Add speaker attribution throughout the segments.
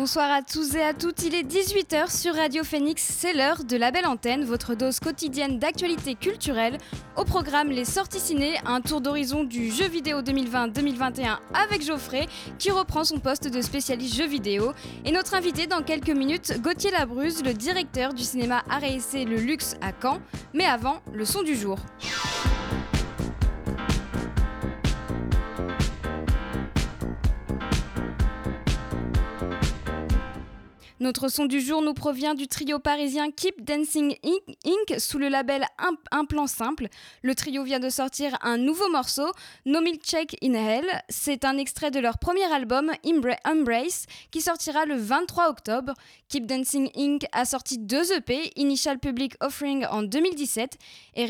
Speaker 1: Bonsoir à tous et à toutes, il est 18h sur Radio Phoenix, c'est l'heure de la belle antenne, votre dose quotidienne d'actualité culturelle. Au programme Les sorties ciné, un tour d'horizon du jeu vidéo 2020-2021 avec Geoffrey qui reprend son poste de spécialiste jeu vidéo. Et notre invité dans quelques minutes, Gauthier Labruse, le directeur du cinéma RSC Le Luxe à Caen. Mais avant, le son du jour. Notre son du jour nous provient du trio parisien Keep Dancing Inc. sous le label Un, plan simple. Le trio vient de sortir un nouveau morceau, No Milkshake in Hell. C'est un extrait de leur premier album, Embrace, qui sortira le 23 octobre. Keep Dancing Inc. a sorti deux EP, Initial Public Offering en 2017 et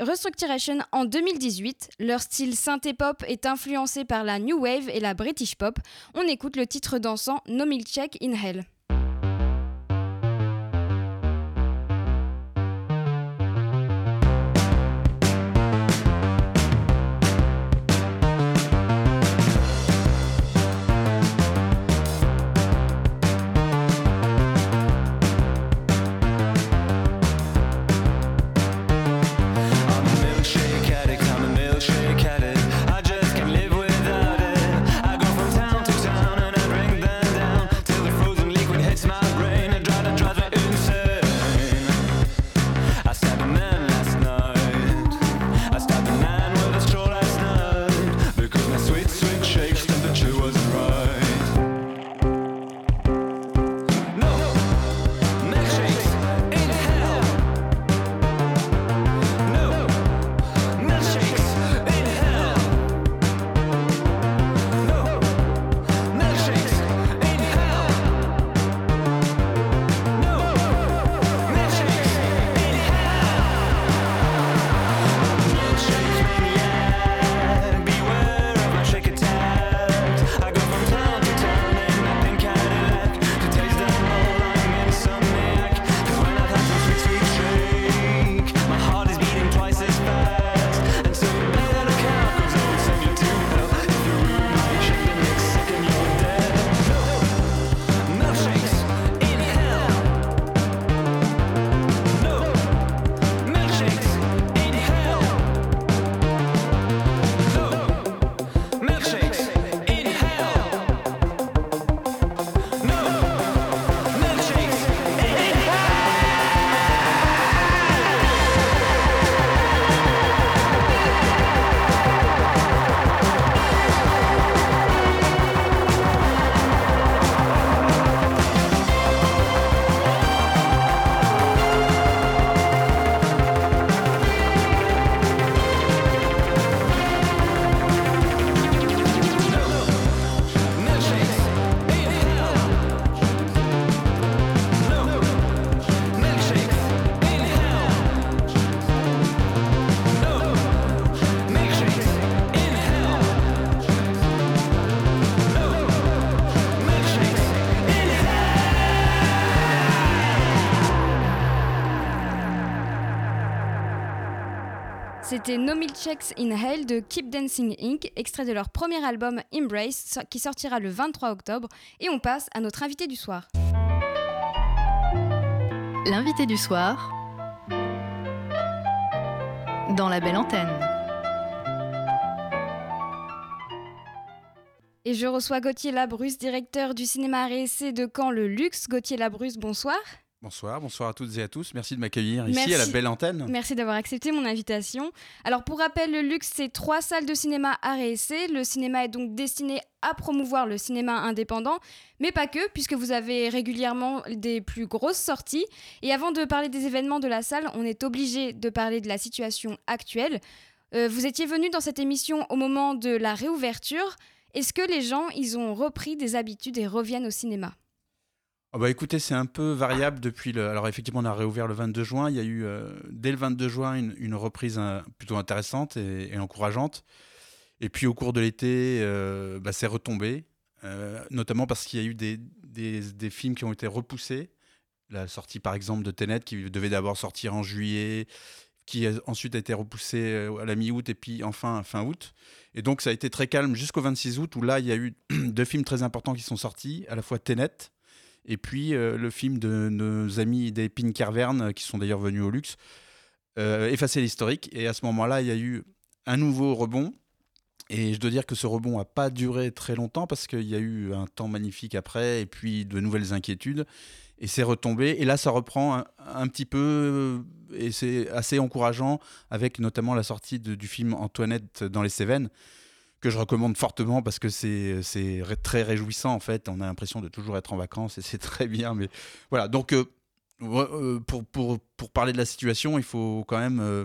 Speaker 1: Restructuration en 2018. Leur style synthé-pop est influencé par la New Wave et la British Pop. On écoute le titre dansant No Milkshake in Hell. C'était No Milkshakes in Hell de Keep Dancing Inc., extrait de leur premier album Embrace, qui sortira le 23 octobre. Et on passe à notre invité du soir.
Speaker 2: L'invité du soir dans la belle antenne.
Speaker 1: Et je reçois Gauthier Labrus, directeur du cinéma RSC de Caen Le Luxe. Gauthier Labrus, bonsoir.
Speaker 3: Bonsoir, bonsoir à toutes et à tous. Merci de m'accueillir ici à la belle antenne.
Speaker 1: Merci d'avoir accepté mon invitation. Alors pour rappel, le luxe, c'est trois salles de cinéma à réessayer. Le cinéma est donc destiné à promouvoir le cinéma indépendant, mais pas que, puisque vous avez régulièrement des plus grosses sorties. Et avant de parler des événements de la salle, on est obligé de parler de la situation actuelle. Euh, vous étiez venu dans cette émission au moment de la réouverture. Est-ce que les gens, ils ont repris des habitudes et reviennent au cinéma?
Speaker 3: Ah bah écoutez, c'est un peu variable depuis le. Alors effectivement, on a réouvert le 22 juin. Il y a eu dès le 22 juin une, reprise plutôt intéressante et, encourageante. Et puis au cours de l'été, bah, c'est retombé, notamment parce qu'il y a eu des, des, films qui ont été repoussés. La sortie par exemple de Tenet qui devait d'abord sortir en juillet, qui ensuite a été repoussé euh, à la mi-août et puis enfin fin août. Et donc ça a été très calme jusqu'au 26 août où là il y a eu deux films très importants qui sont sortis, à la fois Tenet et puis euh, le film de nos amis des Pink Carverne qui sont d'ailleurs venus au luxe, euh, Effacer l'historique. Et à ce moment-là il y a eu un nouveau rebond. Et je dois dire que ce rebond n'a pas duré très longtemps parce qu'il y a eu un temps magnifique après et puis de nouvelles inquiétudes et c'est retombé. Et là, ça reprend un, petit peu, et c'est assez encourageant, avec notamment la sortie du film Antoinette dans les Cévennes, que je recommande fortement parce que c'est très réjouissant en fait. On a l'impression de toujours être en vacances et c'est très bien. Mais voilà, donc euh, euh, pour, parler de la situation, il faut quand même euh,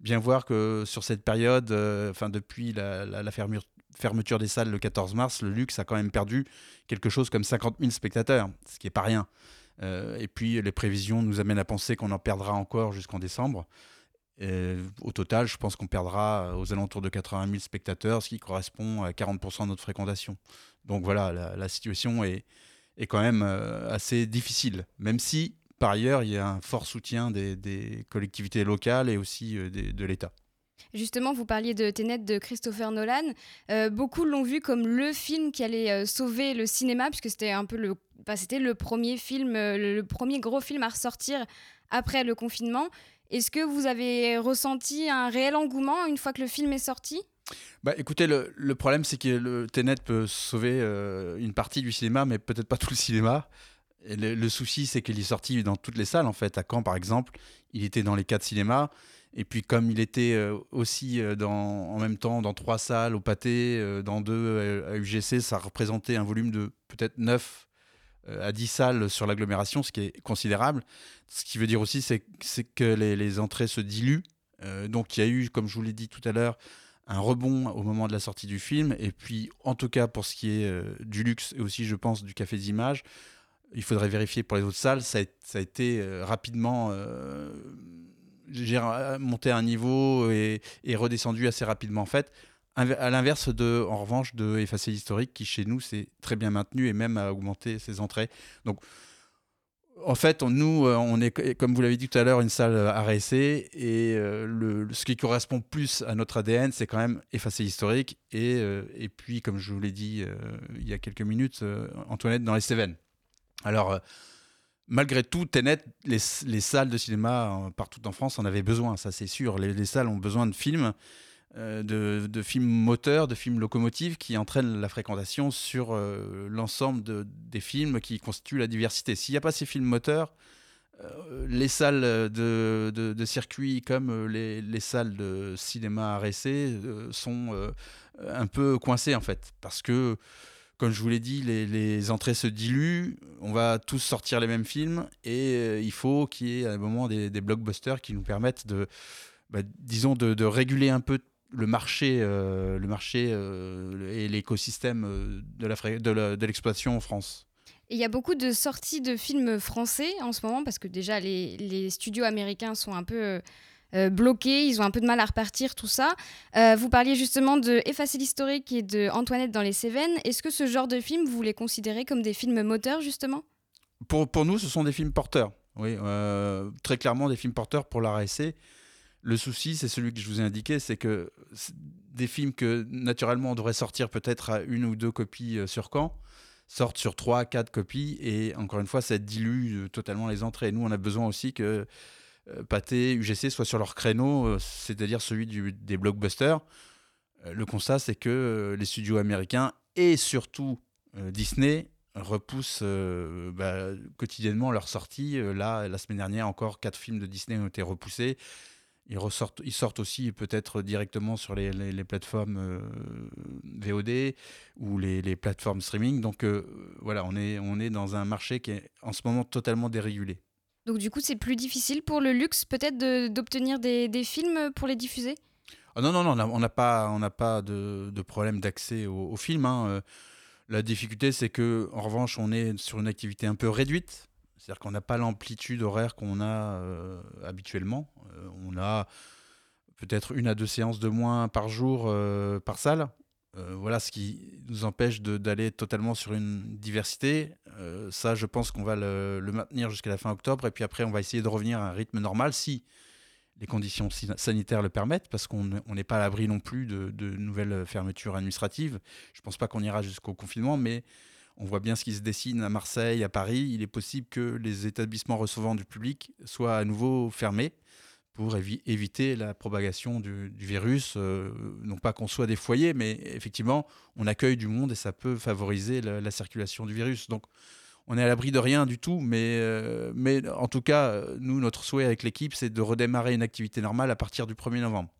Speaker 3: bien voir que sur cette période, enfin depuis la, fermeture des salles le 14 mars, le luxe a quand même perdu quelque chose comme 50 000 spectateurs, ce qui n'est pas rien. Et puis les prévisions nous amènent à penser qu'on en perdra encore jusqu'en décembre. Au total, je pense qu'on perdra aux alentours de 80 000 spectateurs, ce qui correspond à 40% de notre fréquentation. Donc voilà, la, situation est, est, quand même euh, assez difficile, même si par ailleurs il y a un fort soutien des, collectivités locales et aussi euh, de l'État.
Speaker 1: Justement, vous parliez de Tenet de Christopher Nolan. Euh, beaucoup l'ont vu comme le film qui allait euh, sauver le cinéma, puisque c'était un peu le, c'était le premier film, euh, le, premier gros film à ressortir après le confinement. Est-ce que vous avez ressenti un réel engouement une fois que le film est sorti?
Speaker 3: Bah, écoutez, le, problème, c'est que le Tenet peut sauver une partie du cinéma, mais peut-être pas tout le cinéma. Le, souci, c'est qu'il est sorti dans toutes les salles, en fait. À Caen, par exemple, il était dans les quatre cinémas. Et puis comme il était euh, aussi euh, dans, en même temps dans trois salles au pâté, euh, dans deux à UGC, ça représentait un volume de peut-être 9 à 10 salles sur l'agglomération, ce qui est considérable. Ce qui veut dire aussi c'est que les, entrées se diluent. donc il y a eu, comme je vous l'ai dit tout à l'heure, un rebond au moment de la sortie du film. Et puis en tout cas pour ce qui est du luxe et aussi je pense du Café des Images, il faudrait vérifier pour les autres salles, ça a, été rapidement j'ai monté un niveau et, redescendu assez rapidement en fait. À l'inverse de, en revanche, de Effacer l'historique, qui chez nous s'est très bien maintenu et même a augmenté ses entrées. Donc, en fait, nous, euh, on est, comme vous l'avez dit tout à l'heure, une salle à réessayer. Et euh, le, ce qui correspond plus à notre ADN, c'est quand même effacer l'historique. Et, euh, et puis, comme je vous l'ai dit il y a quelques minutes, Antoinette dans les Cévennes. Alors, malgré tout, Tenet, les, les, salles de cinéma euh, partout en France en avaient besoin, ça c'est sûr. Les, salles ont besoin de films, euh, de, films moteurs, de films locomotives qui entraînent la fréquentation sur euh, l'ensemble des films qui constituent la diversité. S'il n'y a pas ces films moteurs, les salles de, de, circuit comme les, les, salles de cinéma à sont un peu coincées en fait, parce que comme je vous l'ai dit, les, entrées se diluent, on va tous sortir les mêmes films et euh, il faut qu'il y ait à un moment des, blockbusters qui nous permettent de, bah, disons, de, réguler un peu le marché, euh, le marché euh, et l'écosystème de l'exploitation en France.
Speaker 1: Il y a beaucoup de sorties de films français en ce moment parce que déjà les, les studios américains sont un peu euh, bloqués, ils ont un peu de mal à repartir, tout ça. Euh, vous parliez justement de Effacer l'historique et de Antoinette dans les Cévennes. Est-ce que ce genre de film, vous les considérez comme des films moteurs, justement?
Speaker 3: Pour, pour nous, ce sont des films porteurs. Oui, euh, très clairement des films porteurs pour la RSC. Le souci, c'est celui que je vous ai indiqué, c'est que des films que naturellement on devrait sortir peut-être à une ou deux copies sur camp sortent sur trois, quatre copies et encore une fois, ça dilue totalement les entrées. Nous, on a besoin aussi que euh, Pathé, UGC soient sur leur créneau, euh, c'est-à-dire celui des blockbusters. Euh, le constat, c'est que les studios américains et surtout Disney repoussent bah, quotidiennement leurs sorties. là, la semaine dernière, encore quatre films de Disney ont été repoussés. Ils, ressortent, ils sortent aussi peut-être directement sur les, plateformes VOD ou les, les, plateformes streaming. Donc voilà, on est, on est dans un marché qui est en ce moment totalement dérégulé.
Speaker 1: Donc du coup, c'est plus difficile pour le luxe peut-être d'obtenir des, films pour les diffuser?
Speaker 3: Ah Non, non, non, on n'a pas, on pas de, problème d'accès aux, films. Hein. La difficulté, c'est que en revanche, on est sur une activité un peu réduite. C'est-à-dire qu'on n'a pas l'amplitude horaire qu'on a habituellement. on a peut-être une à deux séances de moins par jour par salle. Euh, voilà ce qui nous empêche d'aller totalement sur une diversité. Euh, ça, je pense qu'on va le, maintenir jusqu'à la fin octobre. Et puis après, on va essayer de revenir à un rythme normal si les conditions sanitaires le permettent, parce qu'on n'est pas à l'abri non plus de, nouvelles fermetures administratives. Je ne pense pas qu'on ira jusqu'au confinement, mais on voit bien ce qui se dessine à Marseille, à Paris. Il est possible que les établissements recevant du public soient à nouveau fermés pour éviter la propagation du, virus. Euh, non pas qu'on soit des foyers, mais effectivement, on accueille du monde et ça peut favoriser la, circulation du virus. Donc, on est à l'abri de rien du tout, mais, euh, en tout cas, nous, notre souhait avec l'équipe, c'est de redémarrer une activité normale à partir du 1er novembre.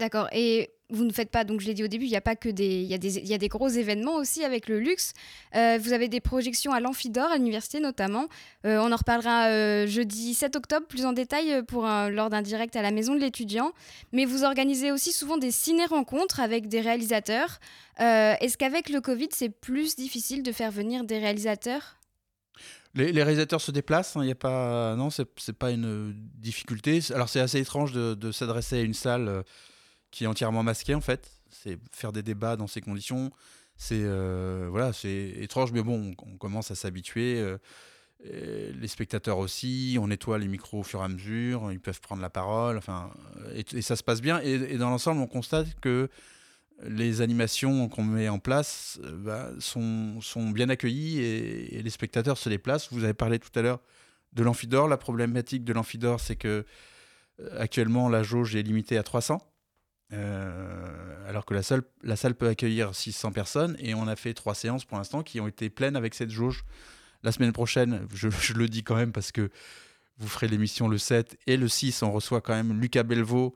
Speaker 1: D'accord. Et vous ne faites pas, donc je l'ai dit au début, il n'y a pas que des, il y a des, y a des gros événements aussi avec le luxe. Euh, vous avez des projections à l'Amphidor, à l'université notamment. Euh, on en reparlera euh, jeudi 7 octobre plus en détail pour lors d'un direct à la maison de l'étudiant. Mais vous organisez aussi souvent des ciné-rencontres avec des réalisateurs. Est-ce qu'avec le Covid, c'est plus difficile de faire venir des réalisateurs?
Speaker 3: Les, réalisateurs se déplacent, il hein, a pas, non, c'est pas une difficulté. Alors c'est assez étrange de s'adresser à une salle qui est entièrement masqué en fait. C'est faire des débats dans ces conditions. C'est euh, voilà, c'est étrange, mais bon, on, commence à s'habituer. Euh, les spectateurs aussi, on nettoie les micros au fur et à mesure, ils peuvent prendre la parole, enfin, et, ça se passe bien. Et, dans l'ensemble, on constate que les animations qu'on met en place euh, bah, sont, sont, bien accueillies et, les spectateurs se déplacent. Vous avez parlé tout à l'heure de l'amphidore. La problématique de l'amphidore, c'est que actuellement la jauge est limitée à 300. Euh, alors que la salle, la salle peut accueillir 600 personnes et on a fait trois séances pour l'instant qui ont été pleines avec cette jauge. La semaine prochaine, je, le dis quand même parce que vous ferez l'émission le 7 et le 6, on reçoit quand même Lucas Belvaux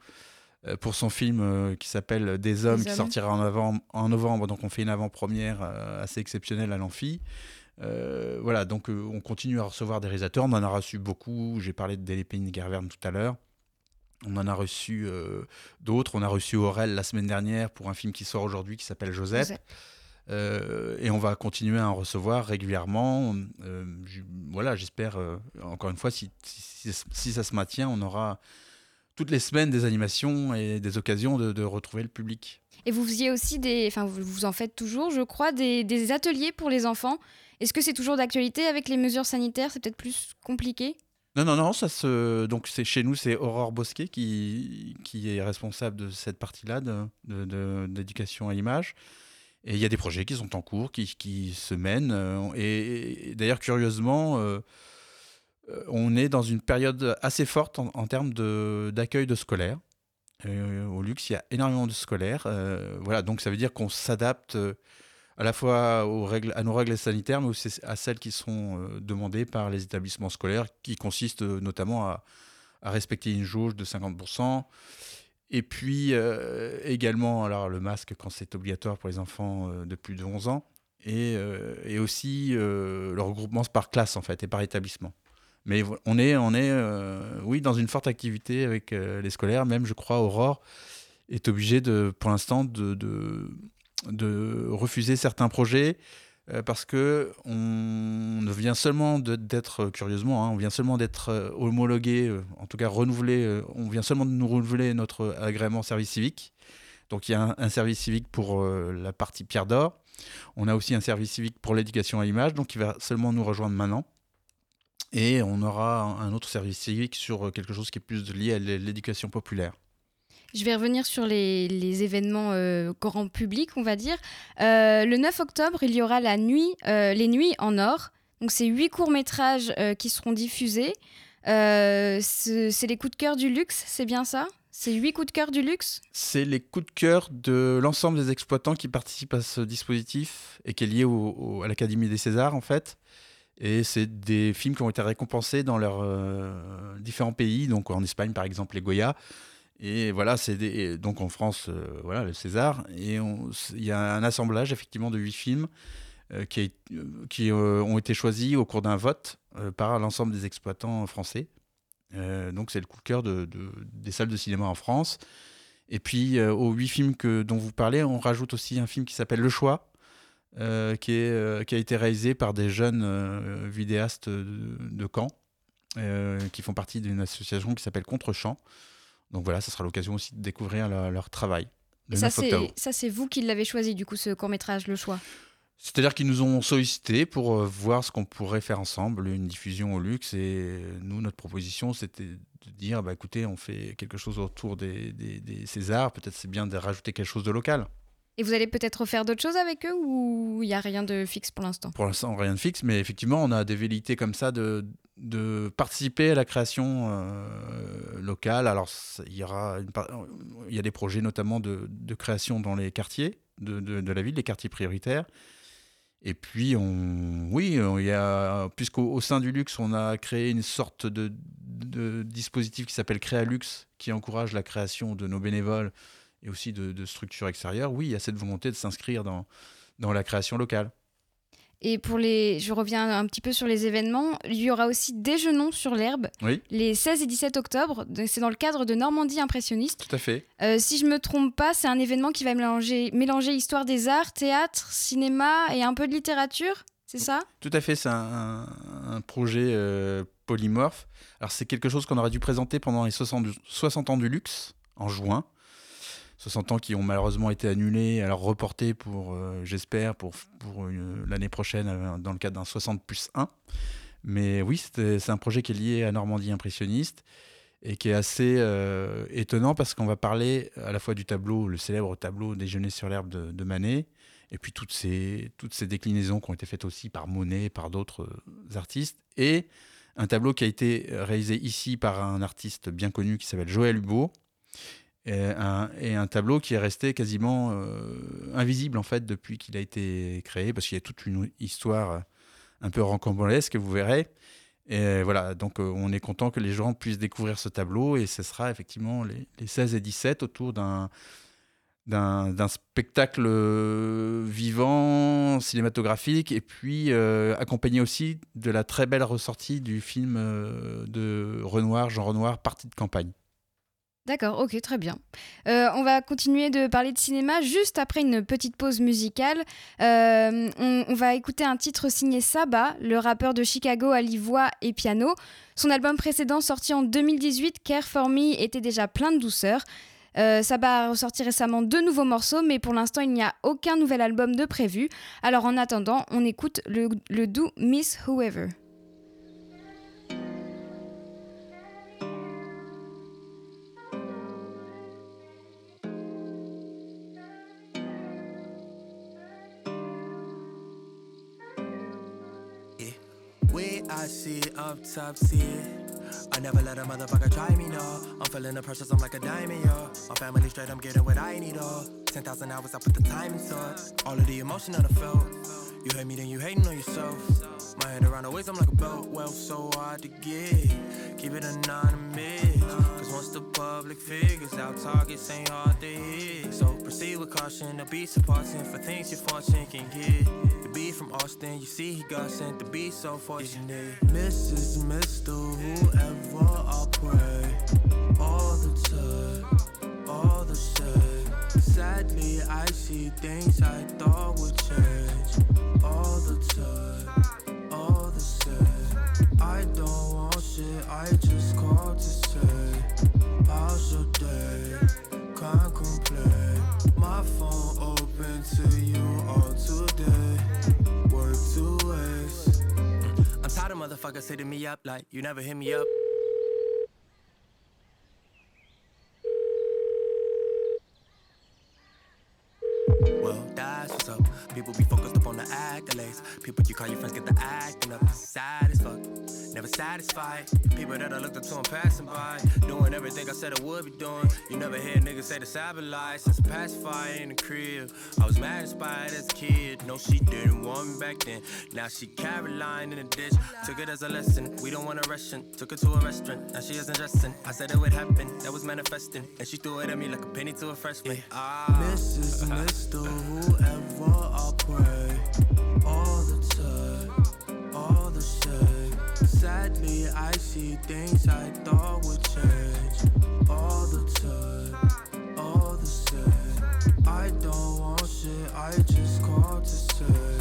Speaker 3: euh, pour son film euh, qui s'appelle Des hommes, qui sortira en, avant, en novembre. Donc on fait une avant-première assez exceptionnelle à l'Amphi. voilà, donc on continue à recevoir des réalisateurs. On en a reçu beaucoup. J'ai parlé de Delépine Gerverne tout à l'heure. On en a reçu euh, d'autres. On a reçu Aurel la semaine dernière pour un film qui sort aujourd'hui qui s'appelle Joseph. Euh, et on va continuer à en recevoir régulièrement. Euh, voilà, j'espère, encore une fois, si, si, ça se maintient, on aura toutes les semaines des animations et des occasions de, retrouver le public.
Speaker 1: Et vous faisiez aussi des, enfin vous en faites toujours, je crois, des, des ateliers pour les enfants. Est-ce que c'est toujours d'actualité avec les mesures sanitaires? C'est peut-être plus compliqué?
Speaker 3: Non, non, non, ça se... donc c'est chez nous, c'est Aurore Bosquet qui, qui est responsable de cette partie-là d'éducation de, à l'image. Et il y a des projets qui sont en cours, qui, qui se mènent. Euh, et, d'ailleurs, curieusement, euh, euh, on est dans une période assez forte en, termes d'accueil de, scolaires. au luxe, il y a énormément de scolaires. voilà, donc ça veut dire qu'on s'adapte à la fois aux règles, à nos règles sanitaires, mais aussi à celles qui sont euh, demandées par les établissements scolaires, qui consistent euh, notamment à, respecter une jauge de 50%. Et puis euh, également alors, le masque quand c'est obligatoire pour les enfants de plus de 11 ans. Et, et aussi le regroupement par classe en fait et par établissement. Mais on est, on est oui, dans une forte activité avec les scolaires. Même, je crois, Aurore est obligée de, pour l'instant de, de de refuser certains projets euh, parce que on vient seulement d'être curieusement, hein, on vient seulement d'être euh, homologué, euh, en tout cas renouvelé, on vient seulement de nous renouveler notre agrément service civique. Donc il y a un, service civique pour la partie Pierre d'Or. On a aussi un service civique pour l'éducation à l'image, donc il va seulement nous rejoindre maintenant. Et on aura un autre service civique sur quelque chose qui est plus lié à l'éducation populaire.
Speaker 1: Je vais revenir sur les, événements euh, grand public, on va dire. Euh, le 9 octobre, il y aura la nuit, euh, les Nuits en Or. Donc, c'est huit courts-métrages qui seront diffusés. c'est les coups de cœur du luxe, c'est bien ça? C'est huit coups de cœur du luxe?
Speaker 3: C'est les coups de cœur de l'ensemble des exploitants qui participent à ce dispositif et qui est lié à l'Académie des Césars, en fait. Et c'est des films qui ont été récompensés dans leurs différents pays, donc en Espagne par exemple les Goya, et voilà, c'est donc en France, euh, voilà, le César. Et il y a un assemblage effectivement de huit films euh, qui, euh, ont été choisis au cours d'un vote par l'ensemble des exploitants français. donc c'est le coup de cœur de, des salles de cinéma en France. Et puis aux huit films dont vous parlez, on rajoute aussi un film qui s'appelle Le Choix, qui a été réalisé par des jeunes vidéastes de, de Caen, qui font partie d'une association qui s'appelle Contre-champ. Donc voilà, ça sera l'occasion aussi de découvrir leur travail.
Speaker 4: Et ça, c'est vous qui l'avez choisi, du coup, ce court-métrage, le choix?
Speaker 3: C'est-à-dire qu'ils nous ont sollicité pour euh, voir ce qu'on pourrait faire ensemble, une diffusion au luxe. Et nous, notre proposition, c'était de dire, bah, écoutez, on fait quelque chose autour des, des, Césars, peut-être c'est bien de rajouter quelque chose de local.
Speaker 4: Et vous allez peut-être faire d'autres choses avec eux ou il n'y a rien de fixe pour l'instant?
Speaker 3: Pour l'instant, rien de fixe, mais effectivement, on a des velléités comme ça de, de participer à la création euh, locale. Alors, il y, aura il y a des projets notamment de, de création dans les quartiers de, de, la ville, les quartiers prioritaires. Et puis, on, oui, il puisqu'au sein du luxe, on a créé une sorte de, dispositif qui s'appelle Créalux, qui encourage la création de nos bénévoles et aussi de, structures extérieures. Oui, il y a cette volonté de s'inscrire dans, dans la création locale.
Speaker 4: Et pour les, je reviens un petit peu sur les événements, il y aura aussi Déjeunons sur l'herbe les 16 et 17 octobre. C'est dans le cadre de Normandie impressionniste.
Speaker 3: Tout à fait.
Speaker 4: Euh, si je me trompe pas, c'est un événement qui va mélanger, mélanger histoire des arts, théâtre, cinéma et un peu de littérature. C'est ça?
Speaker 3: Tout à fait, c'est un, projet euh, polymorphe. Alors c'est quelque chose qu'on aurait dû présenter pendant les 60, 60 ans du luxe en juin. 60 ans qui ont malheureusement été annulés, alors reportés pour, euh, j'espère, pour, pour l'année prochaine euh, dans le cadre d'un 60 plus 1. Mais oui, c'est un projet qui est lié à Normandie impressionniste et qui est assez euh, étonnant parce qu'on va parler à la fois du tableau, le célèbre tableau Déjeuner sur l'herbe de, Manet, et puis toutes ces, toutes ces déclinaisons qui ont été faites aussi par Monet, par d'autres artistes, et un tableau qui a été réalisé ici par un artiste bien connu qui s'appelle Joël Hubeau, et un, tableau qui est resté quasiment euh, invisible en fait depuis qu'il a été créé parce qu'il y a toute une histoire un peu rocambolesque vous verrez et voilà donc euh, on est content que les gens puissent découvrir ce tableau et ce sera effectivement les, 16 et 17 autour d'un spectacle vivant, cinématographique, et puis euh, accompagné aussi de la très belle ressortie du film de Renoir, Jean Renoir, Partie de campagne.
Speaker 4: D'accord, ok, très bien. Euh, on va continuer de parler de cinéma juste après une petite pause musicale. Euh, on, va écouter un titre signé Saba, le rappeur de Chicago à voix et piano. Son album précédent, sorti en 2018, Care for Me, était déjà plein de douceur. Euh, Saba a ressorti récemment deux nouveaux morceaux, mais pour l'instant, il n'y a aucun nouvel album de prévu. Alors en attendant, on écoute le, le doux Miss Whoever. I see up top, see. I never let a motherfucker try me, no. I'm feeling the pressures, I'm like a diamond, yo. My family straight, I'm getting what I need, oh. 10,000 hours, I put the time into it. All of the emotion that I felt. You hate me, then you hating on yourself. My head around the waist, I'm like a belt. Wealth so hard to get. Keep it anonymous. Cause once the public figures out, targets ain't hard to hit. So proceed with caution. The beats supporting for things your fortune can get. The beat from Austin, you see he got sent to be so fortunate. Mrs. Mr. Whoever I pray. All the time, all the same. Sadly, I see things I thought would change all the time, the. I don't want shit, I just called to say, How's your day? Can't complain. My phone open to you all today. Work two ways. I'm tired of motherfuckers hitting me up like you never hit me up. Well, that's what's up. People be focused up on the accolades. People you call your friends get the acting up. Sad as fuck. Never satisfied. People that I looked up to and passing by. Doing everything I said I would be doing. You never hear niggas say the Sabbath since pacifier in the crib. I was mad inspired as a kid. No, she didn't want me back then. Now she Caroline in the ditch. Took it as a lesson. We don't want a rush Took her to a restaurant. Now she isn't dressing. I said it would happen. That was manifesting. And she threw it at me like a penny to a freshman. Yeah. Ah. Mrs. Mr. Whoever I pray all the time, all the same. Sadly, I see things I thought would change all the time, all the same. I don't want shit, I just called to say.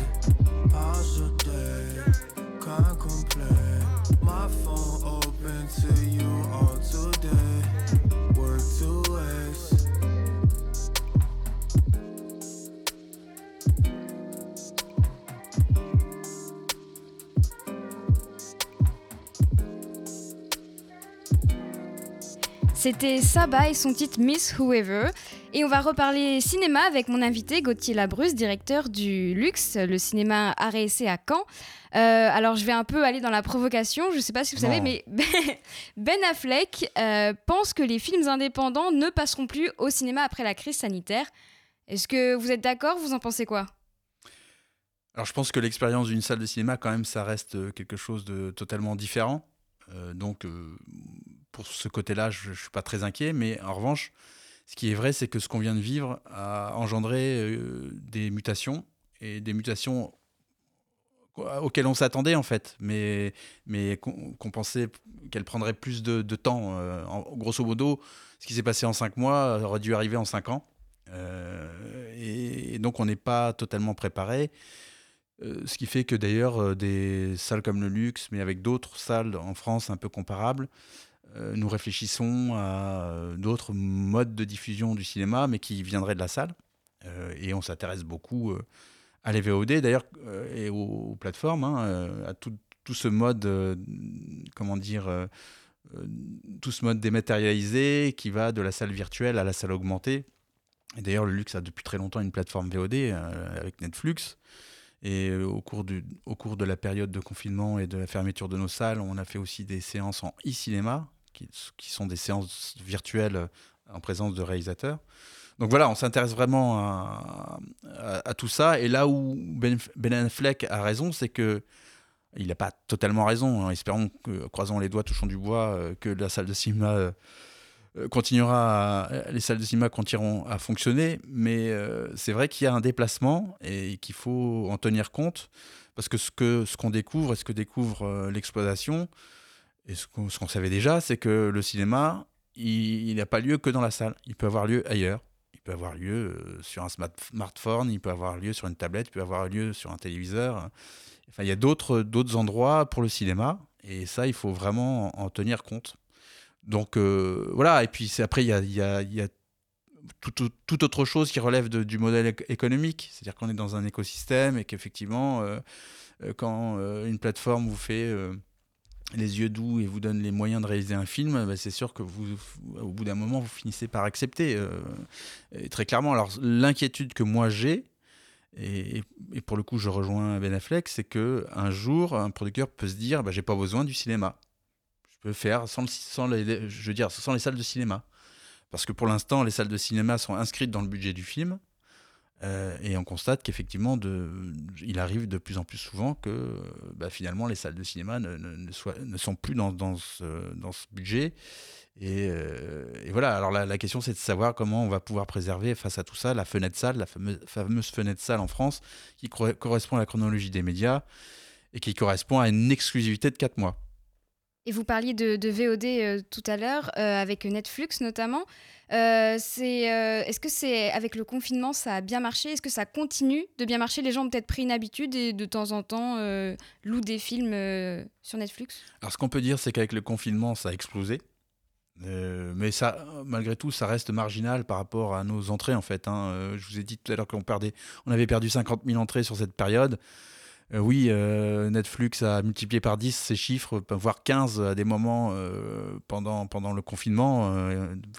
Speaker 1: C'était Saba et son titre Miss Whoever. Et on va reparler cinéma avec mon invité Gauthier Labrusse, directeur du Luxe, le cinéma RSC à Caen. Euh, alors je vais un peu aller dans la provocation, je ne sais pas si vous savez, mais Ben Affleck euh, pense que les films indépendants ne passeront plus au cinéma après la crise sanitaire. Est-ce que vous êtes d'accord? Vous en pensez quoi?
Speaker 3: Alors je pense que l'expérience d'une salle de cinéma, quand même, ça reste quelque chose de totalement différent. Euh, donc pour ce côté-là, je ne suis pas très inquiet. Mais en revanche, ce qui est vrai, c'est que ce qu'on vient de vivre a engendré euh, des mutations et des mutations auxquelles on s'attendait en fait, mais, mais qu'on pensait qu'elles prendraient plus de, temps. Euh, en, grosso modo, ce qui s'est passé en cinq mois aurait dû arriver en cinq ans. Euh, et, donc on n'est pas totalement préparé. ce qui fait que d'ailleurs des salles comme le Luxe, mais avec d'autres salles en France un peu comparables, nous réfléchissons à euh, d'autres modes de diffusion du cinéma, mais qui viendraient de la salle. Euh, et on s'intéresse beaucoup à les VOD, d'ailleurs, et aux, plateformes, hein, à tout, tout, ce mode, comment dire, tout ce mode dématérialisé qui va de la salle virtuelle à la salle augmentée. Et d'ailleurs, le luxe a depuis très longtemps une plateforme VOD avec Netflix. Et au cours, du, au cours de la période de confinement et de la fermeture de nos salles, on a fait aussi des séances en e-cinéma, qui, sont des séances virtuelles euh, en présence de réalisateurs. Donc voilà, on s'intéresse vraiment à, tout ça. Et là où Ben, ben Affleck a raison, c'est que il n'a pas totalement raison. Hein. Espérons que, croisons les doigts, touchons du bois, euh, que la salle de cinéma euh, continuera, les salles de cinéma continueront à fonctionner. Mais c'est vrai qu'il y a un déplacement et qu'il faut en tenir compte parce que ce que ce qu'on découvre et ce que découvre l'exploitation, et ce qu'on savait déjà, c'est que le cinéma, il n'a pas lieu que dans la salle. Il peut avoir lieu ailleurs. Il peut avoir lieu euh, sur un smartphone, il peut avoir lieu sur une tablette, il peut avoir lieu sur un téléviseur. Enfin, il y a d'autres endroits pour le cinéma. Et ça, il faut vraiment en tenir compte. Donc euh, voilà, et puis après, il y a, y tout, autre chose qui relève du modèle économique. C'est-à-dire qu'on est dans un écosystème et qu'effectivement, euh, quand une plateforme vous fait les yeux doux et vous donne les moyens de réaliser un film, bah, c'est sûr que vous, au bout d'un moment, vous finissez par accepter. Euh, très clairement. Alors, l'inquiétude que moi j'ai, et, pour le coup, je rejoins Ben Affleck, c'est que un jour, un producteur peut se dire, bah, j'ai pas besoin du cinéma. Je peux faire sans, sans les, salles de cinéma. Parce que pour l'instant, les salles de cinéma sont inscrites dans le budget du film. Euh, et on constate qu'effectivement, il arrive de plus en plus souvent que bah, finalement les salles de cinéma ne, ne, sont plus dans, ce, budget. Euh, et, voilà, alors la, question c'est de savoir comment on va pouvoir préserver face à tout ça la fenêtre salle, la fameuse, fameuse fenêtre salle en France, qui correspond à la chronologie des médias et qui correspond à une exclusivité de 4 mois.
Speaker 1: Et vous parliez de, VOD euh, tout à l'heure, avec Netflix notamment. Euh, c'est, euh, est-ce que c'est avec le confinement ça a bien marché? Est-ce que ça continue de bien marcher? Les gens ont peut-être pris une habitude et de temps en temps euh, louent des films sur Netflix?
Speaker 3: Alors ce qu'on peut dire c'est qu'avec le confinement ça a explosé. mais ça, malgré tout, ça reste marginal par rapport à nos entrées en fait. Hein. je vous ai dit tout à l'heure qu'on on avait perdu 50 000 entrées sur cette période. Euh, oui, euh, Netflix a multiplié par 10 ses chiffres, voire 15 à des moments euh, pendant, pendant le confinement,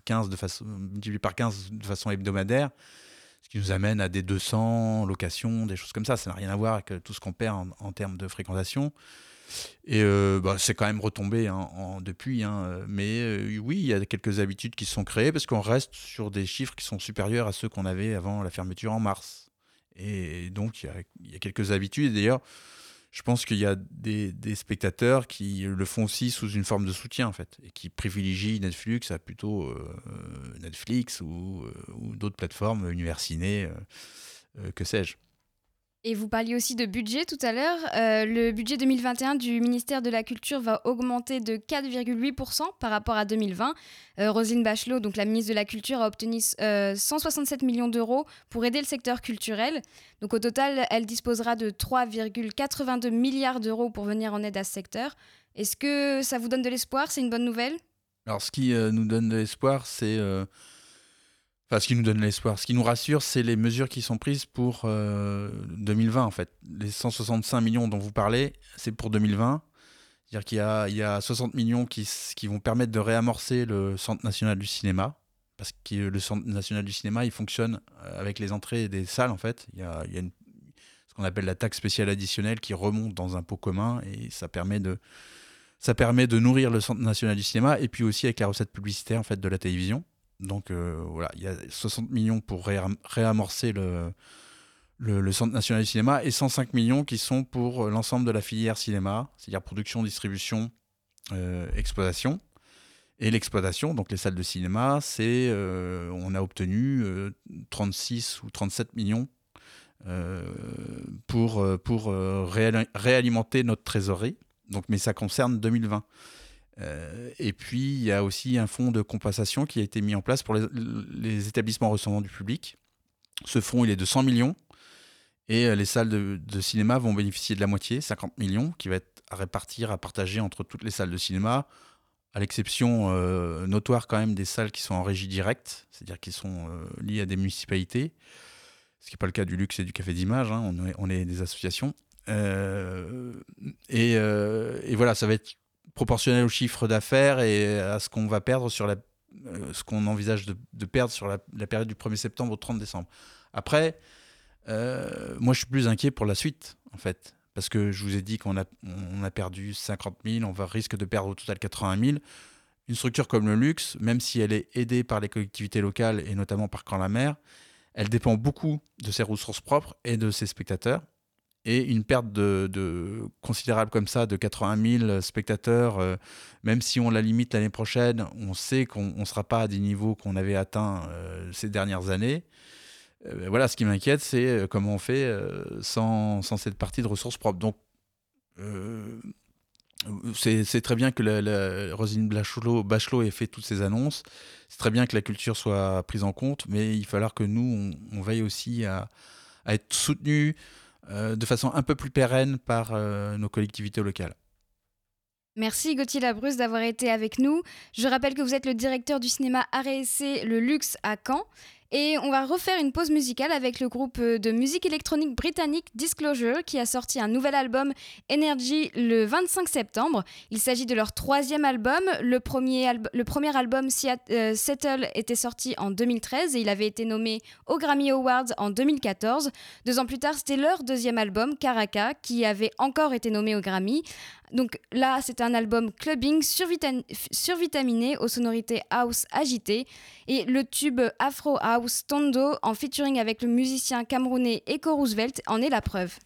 Speaker 3: 15 de façon, multiplié par 15 de façon hebdomadaire, ce qui nous amène à des 200 locations, des choses comme ça. Ça n'a rien à voir avec tout ce qu'on perd en, termes de fréquentation. Et bah, c'est quand même retombé hein, depuis. Hein. mais oui, il y a quelques habitudes qui se sont créées parce qu'on reste sur des chiffres qui sont supérieurs à ceux qu'on avait avant la fermeture en mars. Et donc, il y a, quelques habitudes. D'ailleurs, je pense qu'il y a des, spectateurs qui le font aussi sous une forme de soutien, en fait, et qui privilégient Netflix à plutôt euh, Netflix ou, euh, ou d'autres plateformes, Universiné, euh, que sais-je.
Speaker 1: Et vous parliez aussi de budget tout à l'heure. Euh, le budget 2021 du ministère de la Culture va augmenter de 4,8% par rapport à 2020. Euh, Roselyne Bachelot, donc la ministre de la Culture, a obtenu 167 euh, millions d'euros pour aider le secteur culturel. Donc au total, elle disposera de 3,82 milliards d'euros pour venir en aide à ce secteur. Est-ce que ça vous donne de l'espoir? C'est une bonne nouvelle?
Speaker 3: Alors ce qui nous donne de l'espoir, c'est Enfin, ce qui nous donne l'espoir, ce qui nous rassure, c'est les mesures qui sont prises pour 2020 euh, en fait. Les 165 millions dont vous parlez, c'est pour 2020. C'est-à-dire qu'il y a, il y a 60 millions qui, vont permettre de réamorcer le Centre national du cinéma. Parce que le Centre national du cinéma, il fonctionne euh, avec les entrées des salles en fait. Il y a, ce qu'on appelle la taxe spéciale additionnelle qui remonte dans un pot commun et ça permet de, nourrir le Centre national du cinéma et puis aussi avec la recette publicitaire de la télévision. Donc euh, voilà, il y a 60 millions pour réamorcer le, Centre national du cinéma et 105 millions qui sont pour l'ensemble de la filière cinéma, c'est-à-dire production, distribution, euh, exploitation. Et l'exploitation, donc les salles de cinéma, c'est euh, on a obtenu 36 ou 37 millions pour, pour réalimenter notre trésorerie. Donc, mais ça concerne 2020. Euh, et puis, il y a aussi un fonds de compensation qui a été mis en place pour les, établissements recevant du public. Ce fonds, il est de 100 millions. Et euh, les salles de, cinéma vont bénéficier de la moitié, 50 millions, qui va être à répartir, à partager entre toutes les salles de cinéma, à l'exception euh, notoire quand même des salles qui sont en régie directe, c'est-à-dire qui sont liées à des municipalités, ce qui n'est pas le cas du luxe et du café d'image, hein, on, est, des associations. et, voilà, ça va être proportionnel au chiffre d'affaires et à ce qu'on va perdre sur la, euh, ce qu'on envisage de, perdre sur la, période du 1er septembre au 30 décembre. Après, euh, moi je suis plus inquiet pour la suite en fait, parce que je vous ai dit qu'on a, on a perdu 50 000, on va risque de perdre au total 80 000. Une structure comme le luxe, même si elle est aidée par les collectivités locales et notamment par Camp la Mer, elle dépend beaucoup de ses ressources propres et de ses spectateurs. Et une perte de, considérable comme ça, de 80 000 spectateurs, euh, même si on la limite l'année prochaine, on sait qu'on ne sera pas à des niveaux qu'on avait atteints euh, ces dernières années. Euh, voilà, ce qui m'inquiète, c'est comment on fait sans, cette partie de ressources propres. Donc, c'est très bien que Rosine Bachelot, ait fait toutes ces annonces. C'est très bien que la culture soit prise en compte, mais il va falloir que nous, on, veille aussi à, à être soutenus de façon un peu plus pérenne par euh, nos collectivités locales.
Speaker 1: Merci Gauthier Labrusse d'avoir été avec nous. Je rappelle que vous êtes le directeur du cinéma RSC Le Luxe à Caen et on va refaire une pause musicale avec le groupe de musique électronique britannique Disclosure qui a sorti un nouvel album Energy le 25 septembre. Il s'agit de leur troisième album. Le premier, album euh, Settle était sorti en 2013 et il avait été nommé aux Grammy Awards en 2014. Deux ans plus tard, c'était leur deuxième album Caracas qui avait encore été nommé aux Grammy. Donc là, c'est un album clubbing survitaminé aux sonorités house agitées. Et le tube Afro House Tondo en featuring avec le musicien camerounais Echo Roosevelt en est la preuve.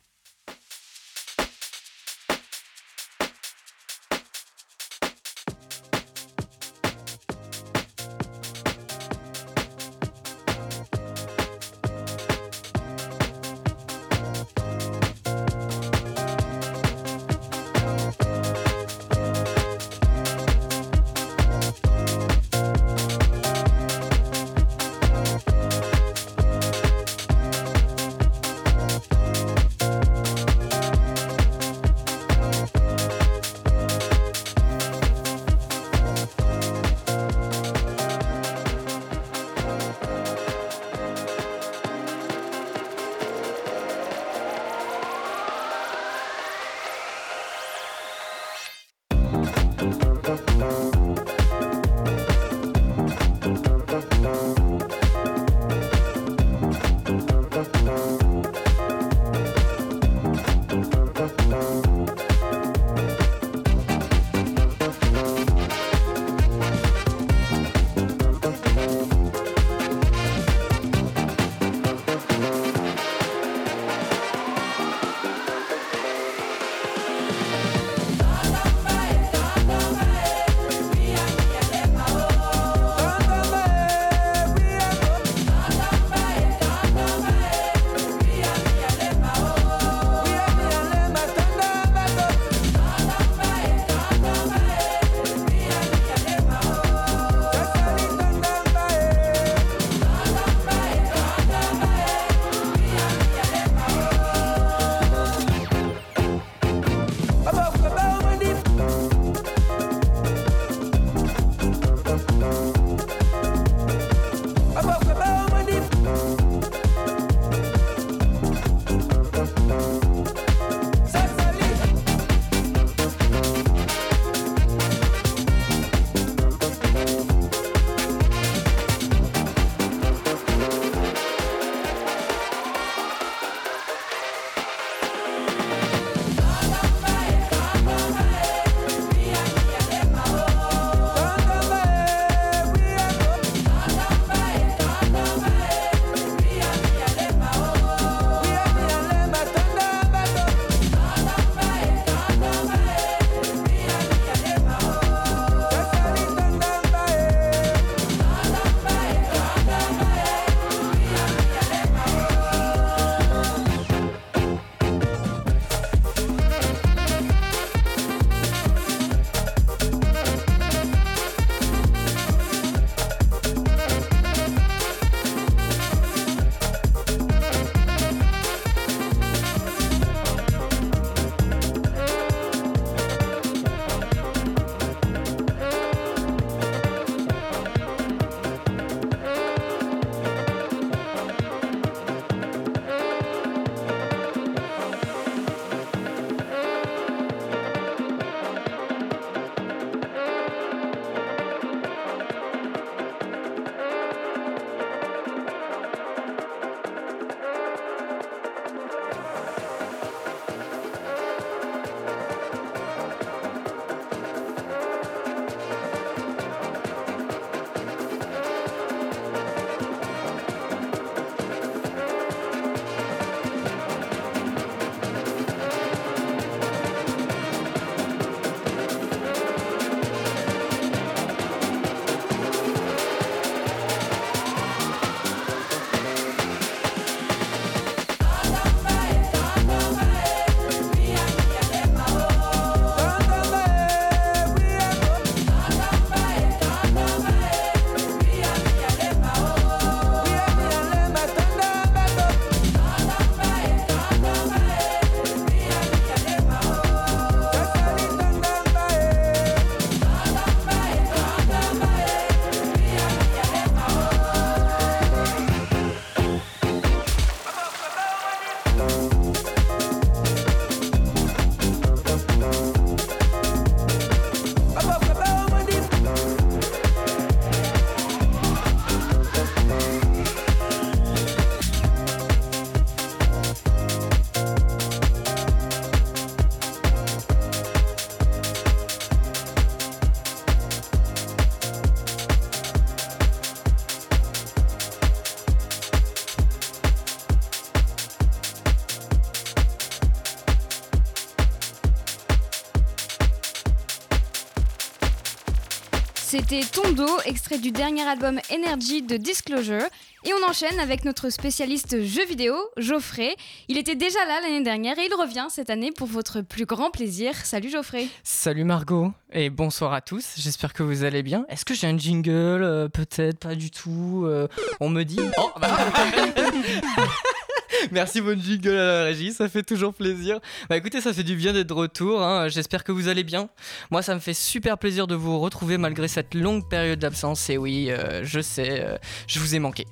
Speaker 1: C'était Tondo, extrait du dernier album Energy de Disclosure. Et on enchaîne avec notre spécialiste jeux vidéo, Geoffrey. Il était déjà là l'année dernière et il revient cette année pour votre plus grand plaisir. Salut Geoffrey.
Speaker 5: Salut Margot et bonsoir à tous. J'espère que vous allez bien. Est-ce que j'ai un jingle euh, Peut-être? Pas du tout. Euh, on me dit. Oh, bah. Merci bonne jingle à la régie, ça fait toujours plaisir. Bah écoutez, ça fait du bien d'être de retour. hein. J'espère que vous allez bien. Moi, ça me fait super plaisir de vous retrouver malgré cette longue période d'absence. Et oui, euh, je sais, euh, je vous ai manqué.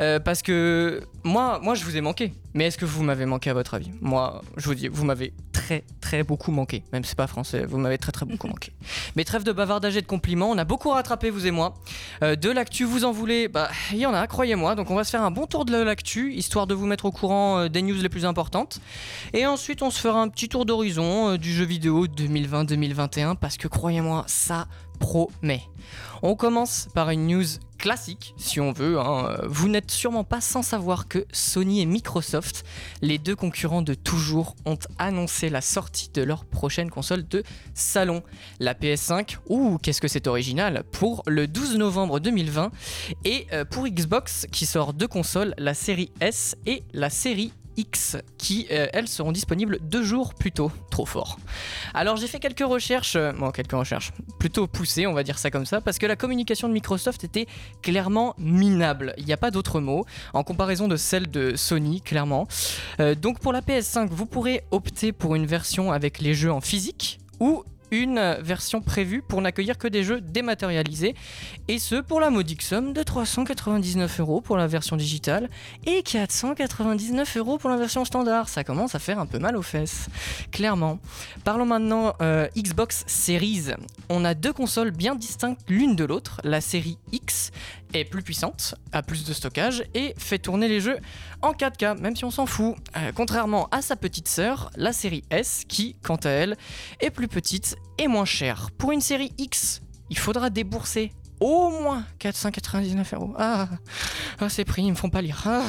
Speaker 5: Euh, parce que moi, moi, je vous ai manqué. Mais est-ce que vous m'avez manqué à votre avis? Moi, je vous dis, vous m'avez très, très beaucoup manqué. Même si c'est pas français, vous m'avez très, très beaucoup manqué. Mais trêve de bavardage et de compliments, on a beaucoup rattrapé, vous et moi. De l'actu, vous en voulez? Bah, il y en a, croyez-moi. Donc, on va se faire un bon tour de l'actu, histoire de vous mettre au courant euh, des news les plus importantes. Et ensuite, on se fera un petit tour d'horizon euh, du jeu vidéo 2020-2021, parce que croyez-moi, ça promet. On commence par une news classique, si on veut. hein. Vous n'êtes sûrement pas sans savoir que Sony et Microsoft, les deux concurrents de toujours, ont annoncé la sortie de leur prochaine console de salon, la PS5. Ouh, qu'est-ce que c'est original Pour le 12 novembre 2020 et euh, pour Xbox qui sort deux consoles, la série S et la série Qui euh, elles seront disponibles deux jours plus tôt. Trop fort. Alors j'ai fait quelques recherches, euh, bon quelques recherches plutôt poussées, on va dire ça comme ça, parce que la communication de Microsoft était clairement minable. Il n'y a pas d'autre mot en comparaison de celle de Sony, clairement. Euh, donc pour la PS5, vous pourrez opter pour une version avec les jeux en physique ou une version prévue pour n'accueillir que des jeux dématérialisés, et ce pour la modique somme de 399 euros pour la version digitale et 499 euros pour la version standard. Ça commence à faire un peu mal aux fesses, clairement. Parlons maintenant euh, Xbox Series. On a deux consoles bien distinctes l'une de l'autre. La série X est plus puissante, a plus de stockage et fait tourner les jeux en 4K, même si on s'en fout. Euh, contrairement à sa petite sœur, la série S, qui, quant à elle, est plus petite et moins chère. Pour une série X, il faudra débourser au moins 499 euros. Ah, ah, ces prix, ils me font pas lire. Ah.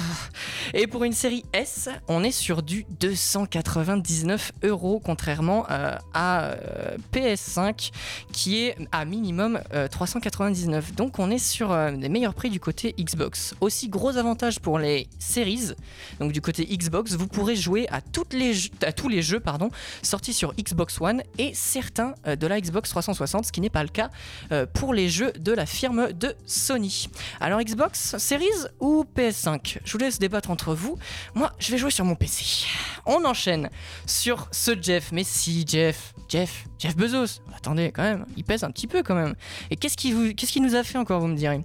Speaker 5: Et pour une série S, on est sur du 299 euros, contrairement euh, à euh, PS5 qui est à minimum euh, 399. Donc on est sur euh, des meilleurs prix du côté Xbox. Aussi gros avantage pour les séries, donc du côté Xbox, vous pourrez jouer à, les tous les jeux pardon, sortis sur Xbox One et certains euh, de la Xbox 360, ce qui n'est pas le cas euh, pour les jeux de la firme de Sony. Alors Xbox Series ou PS5 Je vous laisse débattre entre vous. Moi, je vais jouer sur mon PC. On enchaîne sur ce Jeff. Mais si, Jeff, Jeff, Jeff Bezos. Attendez, quand même, il pèse un petit peu quand même. Et qu'est-ce qu'il nous a fait encore, vous me direz?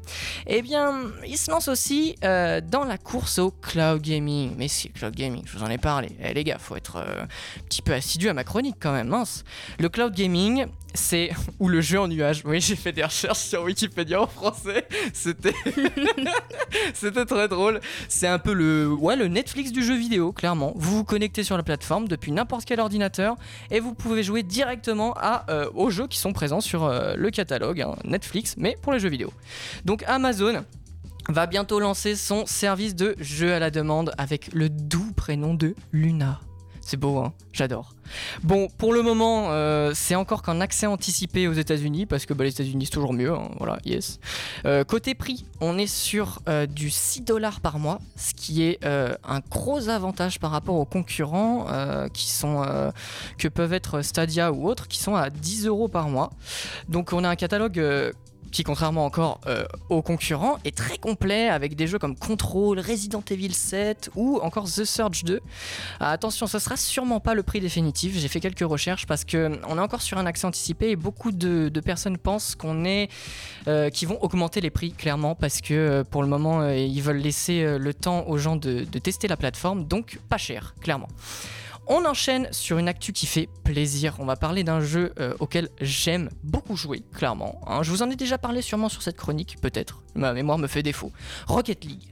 Speaker 5: Eh bien, il se lance aussi euh, dans la course au cloud gaming. Mais si, cloud gaming, je vous en ai parlé. Eh les gars, faut être euh, un petit peu assidu à ma chronique quand même, mince. Le cloud gaming, c'est ou le jeu en nuage. Oui, j'ai fait des recherches sur Wikipédia en français. C'était c'était très drôle. C'est un peu le ouais, le Netflix du jeu vidéo, clairement. Vous vous connectez sur la plateforme depuis n'importe quel ordinateur et vous pouvez jouer directement euh, aux jeux qui sont présents sur euh, le catalogue hein, Netflix, mais pour les jeux vidéo. Donc Amazon va bientôt lancer son service de jeu à la demande avec le doux prénom de Luna. C'est beau, hein? J'adore. Bon, pour le moment, euh, c'est encore qu'en accès anticipé aux États-Unis, parce que bah, les États-Unis c'est toujours mieux, hein, voilà, yes. Euh, côté prix, on est sur euh, du 6 dollars par mois, ce qui est un gros avantage par rapport aux concurrents qui que peuvent être Stadia ou autres, qui sont à 10 euros par mois. Donc on a un catalogue qui, contrairement encore euh, aux concurrents, est très complet avec des jeux comme Control, Resident Evil 7 ou encore The Surge 2. Ah, attention, ce sera sûrement pas le prix définitif. J'ai fait quelques recherches parce que euh, on est encore sur un accès anticipé et beaucoup de, personnes pensent qu'on est, euh, vont augmenter les prix clairement parce que pour le moment ils veulent laisser le temps aux gens de tester la plateforme, donc pas cher, clairement. On enchaîne sur une actu qui fait plaisir. On va parler d'un jeu euh, auquel j'aime beaucoup jouer, clairement. hein. je vous en ai déjà parlé sûrement sur cette chronique, peut-être. Ma mémoire me fait défaut. Rocket League.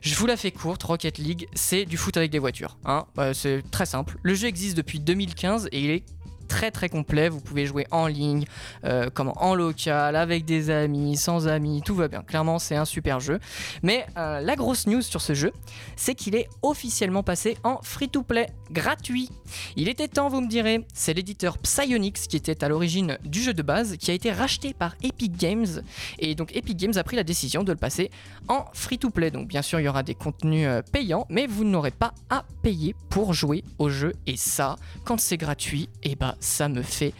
Speaker 5: Je vous la fais courte, Rocket League, c'est du foot avec des voitures. hein. Euh, c'est très simple. Le jeu existe depuis 2015 et il est très très complet. Vous pouvez jouer en ligne, euh, en local, avec des amis, sans amis, tout va bien. Clairement, c'est un super jeu. Mais euh, la grosse news sur ce jeu, c'est qu'il est officiellement passé en free-to-play gratuit. Il était temps, vous me direz. C'est l'éditeur Psyonix qui était à l'origine du jeu de base, qui a été racheté par Epic Games. Et donc Epic Games a pris la décision de le passer en free-to-play. Donc bien sûr, il y aura des contenus euh, payants, mais vous n'aurez pas à payer pour jouer au jeu. Et ça, quand c'est gratuit, et eh bah ça me fait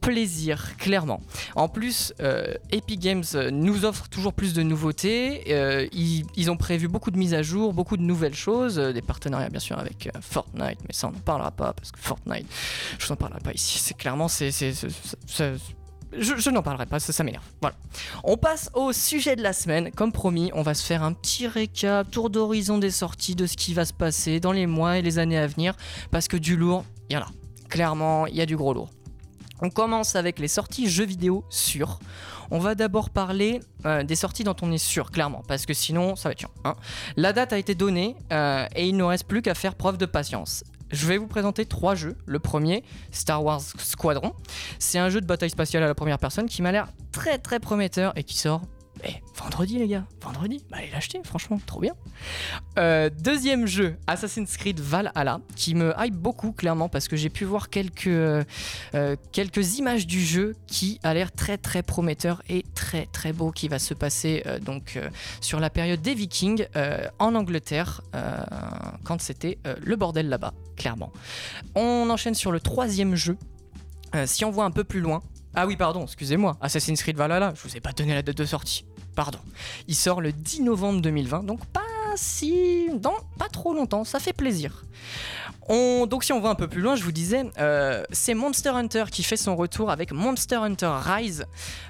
Speaker 5: plaisir, clairement. En plus, euh, Epic Games euh, nous offre toujours plus de nouveautés. Euh, ils, ont prévu beaucoup de mises à jour, beaucoup de nouvelles choses, des partenariats bien sûr avec Fortnite, mais ça on n'en parlera pas parce que Fortnite, je n'en parlerai pas ici. C'est clairement, c'est, je, n'en parlerai pas, ça, ça m'énerve. Voilà. On passe au sujet de la semaine. Comme promis, on va se faire un petit récap, tour d'horizon des sorties, de ce qui va se passer dans les mois et les années à venir, parce que du lourd, il y en a. Clairement, il y a du gros lourd. On commence avec les sorties jeux vidéo sûrs. On va d'abord parler euh, des sorties dont on est sûr, clairement, parce que sinon ça va être chiant. Hein. La date a été donnée euh, et il ne reste plus qu'à faire preuve de patience. Je vais vous présenter trois jeux. Le premier, Star Wars Squadron. C'est un jeu de bataille spatiale à la première personne qui m'a l'air très très prometteur et qui sort eh, vendredi les gars, vendredi, bah allez l'acheter, franchement, trop bien. Euh, deuxième jeu, Assassin's Creed Valhalla, qui me hype beaucoup clairement parce que j'ai pu voir quelques, euh, euh, quelques images du jeu qui a l'air très très prometteur et très très beau qui va se passer donc sur la période des Vikings en Angleterre quand c'était le bordel là-bas, clairement. On enchaîne sur le troisième jeu. si on voit un peu plus loin, ah oui, pardon, excusez-moi. Assassin's Creed Valhalla, je vous ai pas donné la date de sortie. Pardon. Il sort le 10 novembre 2020, donc pas si. dans pas trop longtemps, ça fait plaisir. On, donc si on va un peu plus loin, je vous disais, euh, c'est Monster Hunter qui fait son retour avec Monster Hunter Rise,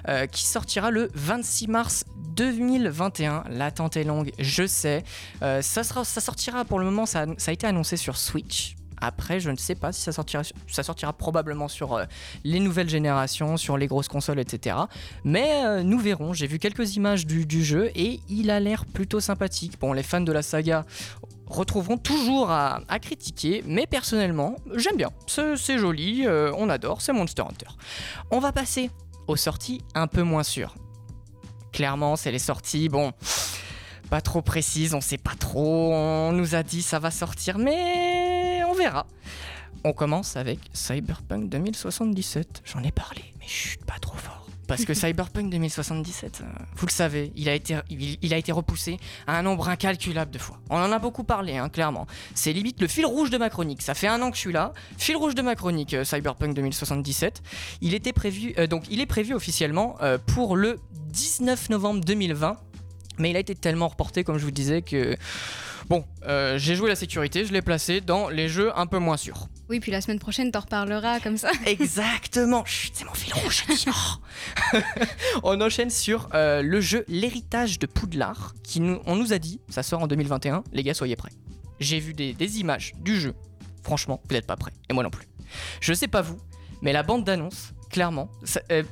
Speaker 5: euh, qui sortira le 26 mars 2021. L'attente est longue, je sais. Euh, ça, sortira pour le moment, ça a été annoncé sur Switch. Après, je ne sais pas si ça sortira, ça sortira probablement sur euh, les nouvelles générations, sur les grosses consoles, etc. Mais euh, nous verrons. J'ai vu quelques images du, jeu et il a l'air plutôt sympathique. Bon, les fans de la saga retrouveront toujours à, critiquer, mais personnellement, j'aime bien. C'est joli, euh, on adore, c'est Monster Hunter. On va passer aux sorties un peu moins sûres. Clairement, c'est les sorties, bon pas trop précises, on sait pas trop, on nous a dit ça va sortir, mais verra. On commence avec Cyberpunk 2077. J'en ai parlé, mais chut, pas trop fort. Parce que Cyberpunk 2077, euh, vous le savez, il a, été, il, a été repoussé à un nombre incalculable de fois. On en a beaucoup parlé, hein, clairement. C'est limite le fil rouge de ma chronique. Ça fait un an que je suis là. Fil rouge de ma chronique, euh, Cyberpunk 2077. Il était prévu, euh, donc il est prévu officiellement pour le 19 novembre 2020. Mais il a été tellement reporté, comme je vous disais, que Bon, euh, j'ai joué la sécurité, je l'ai placé dans les jeux un peu moins sûrs.
Speaker 1: Oui, puis la semaine prochaine, t'en reparleras comme ça.
Speaker 5: Exactement. Chut, c'est mon fil rouge. on enchaîne sur euh, le jeu L'héritage de Poudlard, qui nous, on nous a dit, ça sort en 2021. Les gars, soyez prêts. J'ai vu des, images du jeu. Franchement, vous n'êtes pas prêts. Et moi non plus. Je sais pas vous, mais la bande d'annonce, clairement, ça, euh,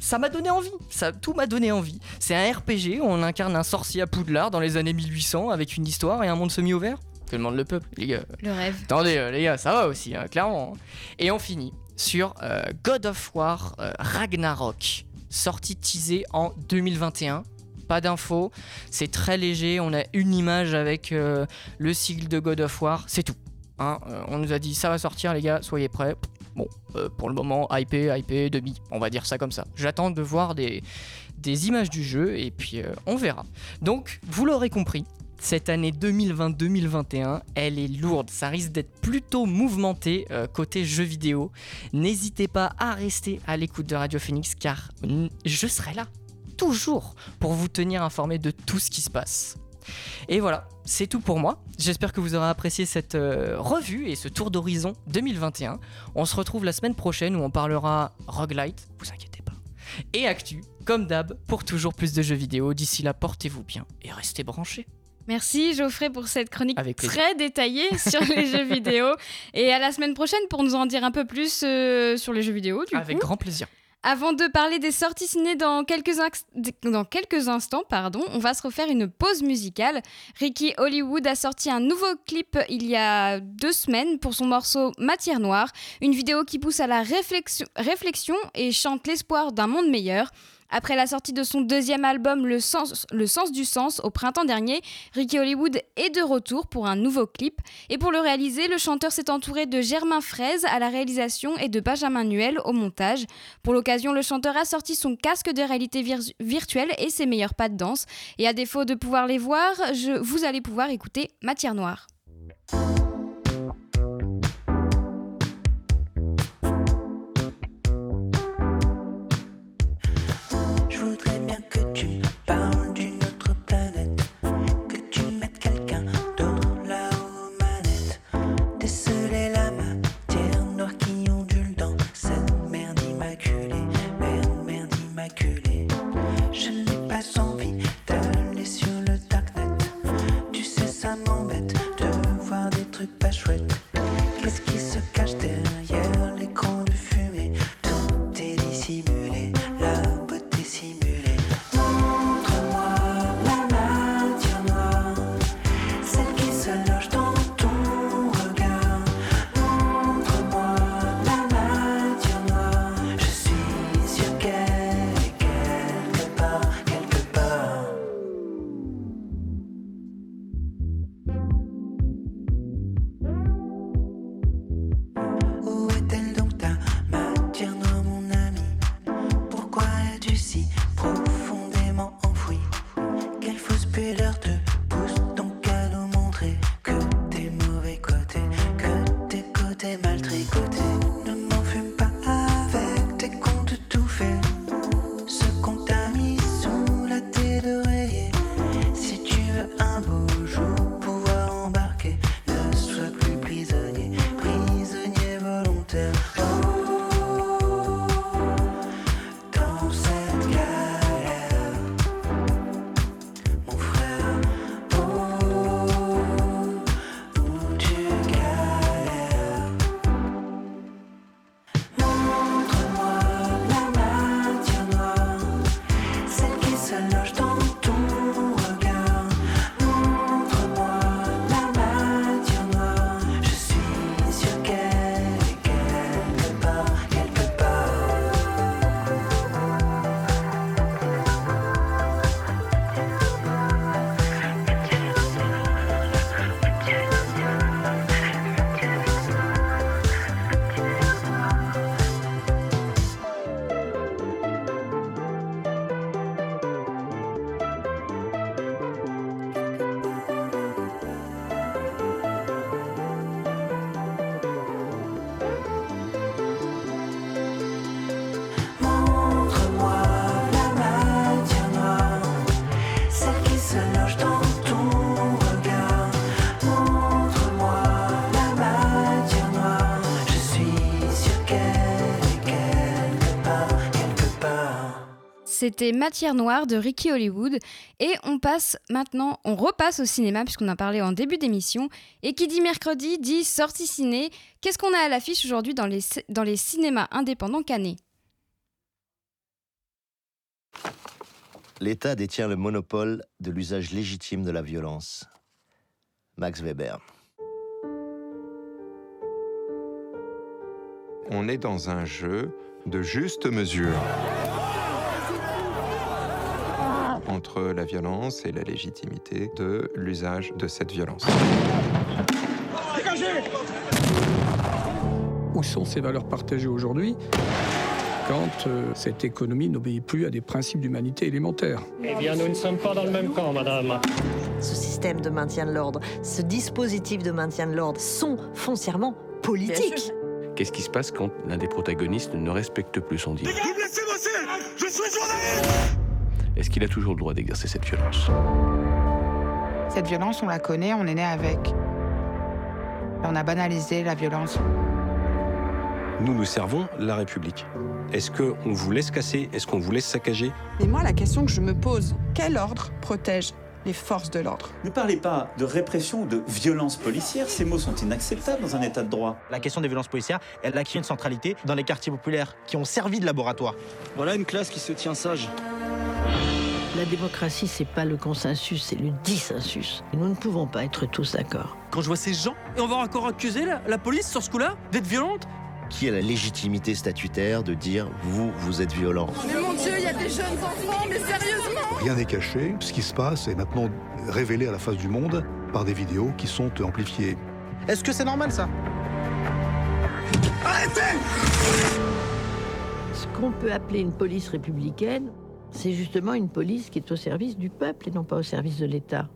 Speaker 5: ça m'a donné envie. Ça, tout m'a donné envie. C'est un RPG où on incarne un sorcier à Poudlard dans les années 1800 avec une histoire et un monde semi-ouvert. Que demande le peuple, les gars.
Speaker 1: Le rêve.
Speaker 5: Attendez, euh, les gars, ça va aussi, hein, clairement. Hein. Et on finit sur euh, God of War euh, Ragnarok, sorti teasé en 2021 pas d'infos, c'est très léger, on a une image avec le sigle de God of War, c'est tout. Hein. on nous a dit ça va sortir les gars, soyez prêts. Bon, euh, pour le moment, hypé, hypé, demi, on va dire ça comme ça. J'attends de voir des, des, images du jeu et puis euh, on verra. Donc, vous l'aurez compris, cette année 2020-2021, elle est lourde, ça risque d'être plutôt mouvementé euh, côté jeux vidéo. N'hésitez pas à rester à l'écoute de Radio Phoenix car je serai là, toujours, pour vous tenir informé de tout ce qui se passe. Et voilà, c'est tout pour moi. J'espère que vous aurez apprécié cette euh, revue et ce tour d'horizon 2021. On se retrouve la semaine prochaine où on parlera roguelite, vous inquiétez pas. Et actu, comme d'hab, pour toujours plus de jeux vidéo. D'ici là, portez-vous bien et restez branchés.
Speaker 1: Merci Geoffrey pour cette chronique très détaillée sur les jeux vidéo. Et à la semaine prochaine pour nous en dire un peu plus euh, sur les jeux vidéo.
Speaker 5: Avec grand plaisir.
Speaker 6: Avant de parler des sorties ciné dans quelques, instants, pardon, on va se refaire une pause musicale. Ricky Hollywood a sorti un nouveau clip il y a deux semaines pour son morceau Matière Noire, une vidéo qui pousse à la réflexion et chante l'espoir d'un monde meilleur. Après la sortie de son deuxième album Le Sens, le sens du Sens au printemps dernier, Ricky Hollywood est de retour pour un nouveau clip. Et pour le réaliser, le chanteur s'est entouré de Germain Fraise à la réalisation et de Benjamin Nuel au montage. Pour l'occasion, le chanteur a sorti son casque de réalité virtuelle et ses meilleurs pas de danse. Et à défaut de pouvoir les voir, vous allez pouvoir écouter Matière Noire. C'était Matière Noire de Ricky Hollywood. Et on passe maintenant, on repasse au cinéma puisqu'on en parlait en début d'émission. Et qui dit mercredi dit sortie ciné. Qu'est-ce qu'on a à l'affiche aujourd'hui dans les, dans les cinémas indépendants canés
Speaker 7: L'État détient le monopole de l'usage légitime de la violence. Max Weber.
Speaker 8: On est dans un jeu de juste mesure entre la violence et la légitimité de l'usage de cette violence.
Speaker 9: Où sont ces valeurs partagées aujourd'hui quand euh, cette économie n'obéit plus à des principes d'humanité élémentaires?
Speaker 10: Eh bien, nous ne sommes pas dans le même camp, madame.
Speaker 11: Ce système de maintien de l'ordre, ce dispositif de maintien de l'ordre sont foncièrement politiques.
Speaker 12: Qu'est-ce qui se passe quand l'un des protagonistes ne respecte plus son dit Je suis journaliste est-ce qu'il a toujours le droit d'exercer cette violence?
Speaker 13: Cette violence, on la connaît, on est né avec. On a banalisé la violence.
Speaker 12: Nous, nous servons la République. Est-ce qu'on vous laisse casser? Est-ce qu'on vous laisse saccager?
Speaker 13: Mais moi, la question que je me pose, quel ordre protège
Speaker 14: les forces de l'ordre?
Speaker 15: Ne parlez pas de répression ou de violence policière, ces mots sont inacceptables dans un état de droit.
Speaker 16: La question des violences policières, elle acquis une centralité dans les quartiers populaires qui ont servi de laboratoire.
Speaker 17: Voilà une classe qui se tient sage.
Speaker 18: La démocratie, c'est pas le consensus, c'est le dissensus. Et nous ne pouvons pas être tous d'accord.
Speaker 19: Quand je vois ces gens, et on va encore accuser la, la police sur ce coup-là d'être violente
Speaker 7: Qui a la légitimité statutaire de dire vous, vous êtes violent?
Speaker 20: Mais mon Dieu, il y a des jeunes enfants, mais sérieusement
Speaker 21: Rien n'est caché. Ce qui se passe est maintenant révélé à la face du monde par des vidéos qui sont amplifiées.
Speaker 16: Est-ce que c'est normal ça?
Speaker 20: Arrêtez
Speaker 18: Ce qu'on peut appeler une police républicaine, c'est justement une police qui est au service du peuple et non pas au service de l'État.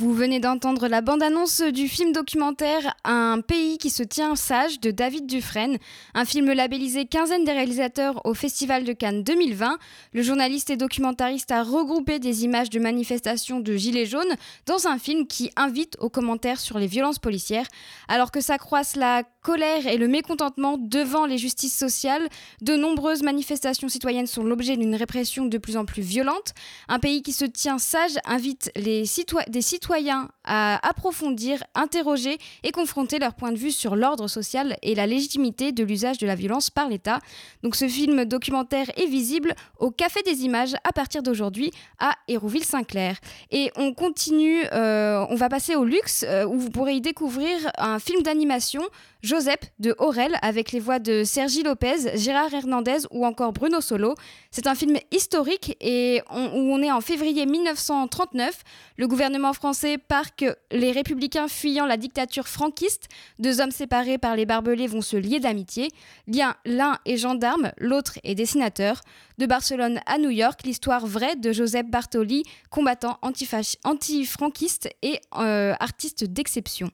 Speaker 1: Vous venez d'entendre la bande-annonce du film documentaire Un pays qui se tient sage de David Dufresne, un film labellisé quinzaine des réalisateurs au Festival de Cannes 2020. Le journaliste et documentariste a regroupé des images de manifestations de Gilets jaunes dans un film qui invite aux commentaires sur les violences policières. Alors que s'accroissent la colère et le mécontentement devant les justices sociales, de nombreuses manifestations citoyennes sont l'objet d'une répression de plus en plus violente. Un pays qui se tient sage invite les des citoyens à approfondir, interroger et confronter leur point de vue sur l'ordre social et la légitimité de l'usage de la violence par l'État. Donc ce film documentaire est visible au Café des Images à partir d'aujourd'hui à Hérouville-Saint-Clair. Et on continue, euh, on va passer au luxe euh, où vous pourrez y découvrir un film d'animation Joseph de Aurel avec les voix de Sergi Lopez, Gérard Hernandez ou encore Bruno Solo. C'est un film historique et où on est en février 1939. Le gouvernement français part que les républicains fuyant la dictature franquiste, deux hommes séparés par les barbelés vont se lier d'amitié. L'un est gendarme, l'autre est dessinateur. De Barcelone à New York, l'histoire vraie de Joseph Bartoli, combattant antifranquiste et euh, artiste d'exception.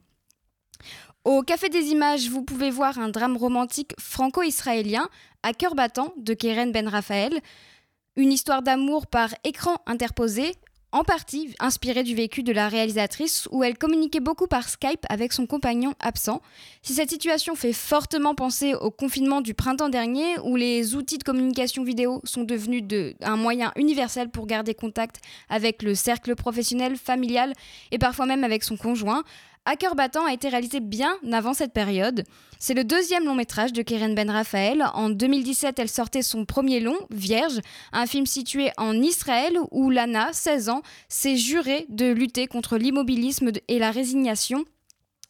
Speaker 1: Au Café des Images, vous pouvez voir un drame romantique franco-israélien, À cœur battant, de Keren Ben Raphaël. Une histoire d'amour par écran interposé, en partie inspirée du vécu de la réalisatrice, où elle communiquait beaucoup par Skype avec son compagnon absent. Si cette situation fait fortement penser au confinement du printemps dernier, où les outils de communication vidéo sont devenus de, un moyen universel pour garder contact avec le cercle professionnel, familial et parfois même avec son conjoint, à cœur battant a été réalisé bien avant cette période. C'est le deuxième long métrage de Keren Ben Raphaël. En 2017, elle sortait son premier long, Vierge, un film situé en Israël où Lana, 16 ans, s'est jurée de lutter contre l'immobilisme et la résignation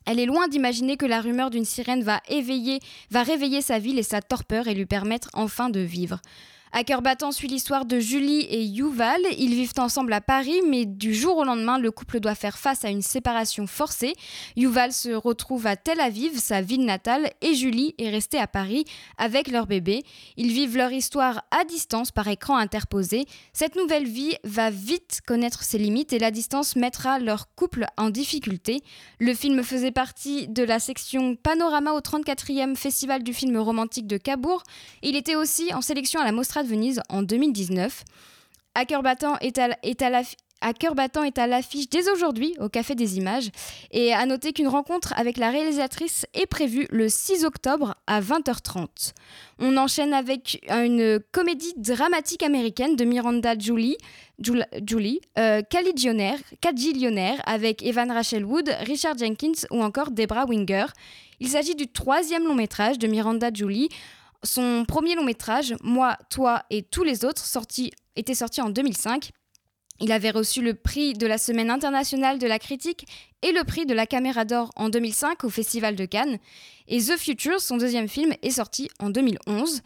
Speaker 1: elle est loin d'imaginer que la rumeur d'une sirène va éveiller, va réveiller sa ville et sa torpeur et lui permettre enfin de vivre. À cœur battant suit l'histoire de Julie et Yuval. Ils vivent ensemble à Paris, mais du jour au lendemain, le couple doit faire face à une séparation forcée. Yuval se retrouve à Tel Aviv, sa ville natale, et Julie est restée à Paris avec leur bébé. Ils vivent leur histoire à distance par écran interposé. Cette nouvelle vie va vite connaître ses limites et la distance mettra leur couple en difficulté. Le film faisait partie de la section Panorama au 34e Festival du film romantique de Cabourg. Il était aussi en sélection à la Mostra de Venise en 2019. À cœur battant est à, l'affiche dès aujourd'hui au Café des Images. Et à noter qu'une rencontre avec la réalisatrice est prévue le 6 octobre à 20h30. On enchaîne avec une comédie dramatique américaine de Miranda Julie, Julie euh, avec Evan Rachel Wood, Richard Jenkins ou encore Debra Winger. Il s'agit du troisième long métrage de Miranda Julie son premier long métrage, Moi, Toi et tous les autres, sorti, était sorti en 2005. Il avait reçu le prix de la Semaine internationale de la critique et le prix de la Caméra d'Or en 2005 au Festival de Cannes. Et The Future, son deuxième film, est sorti en 2011.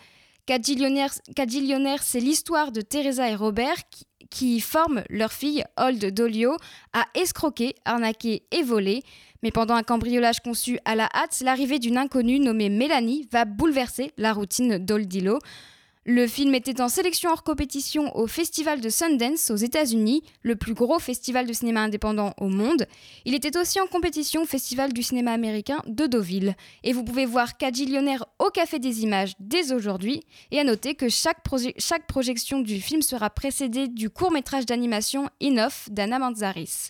Speaker 1: Cadillionnaire, c'est l'histoire de Teresa et Robert qui, qui forment leur fille, Old Dolio, à escroquer, arnaquer et voler. Mais pendant un cambriolage conçu à la hâte, l'arrivée d'une inconnue nommée Mélanie va bouleverser la routine d'Oldilo. Le film était en sélection hors compétition au Festival de Sundance aux États-Unis, le plus gros festival de cinéma indépendant au monde. Il était aussi en compétition au Festival du cinéma américain de Deauville. Et vous pouvez voir Cagillionnaire au Café des Images dès aujourd'hui. Et à noter que chaque, chaque projection du film sera précédée du court-métrage d'animation Enough d'Anna Manzaris.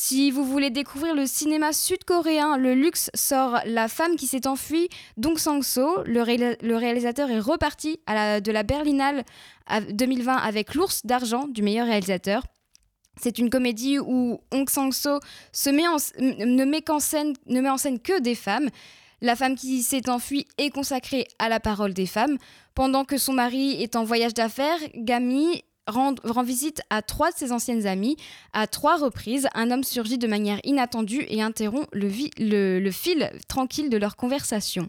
Speaker 1: Si vous voulez découvrir le cinéma sud-coréen, le luxe sort La femme qui s'est enfuie, Dong Sang-so. Le, réalisateur est reparti à de la Berlinale 2020 avec l'ours d'argent du meilleur réalisateur. C'est une comédie où Hong Sang-so ne met en scène que des femmes. La femme qui s'est enfuie est consacrée à la parole des femmes. Pendant que son mari est en voyage d'affaires, Gami rend, visite à trois de ses anciennes amies. À trois reprises, un homme surgit de manière inattendue et interrompt le, fil tranquille de leur conversation.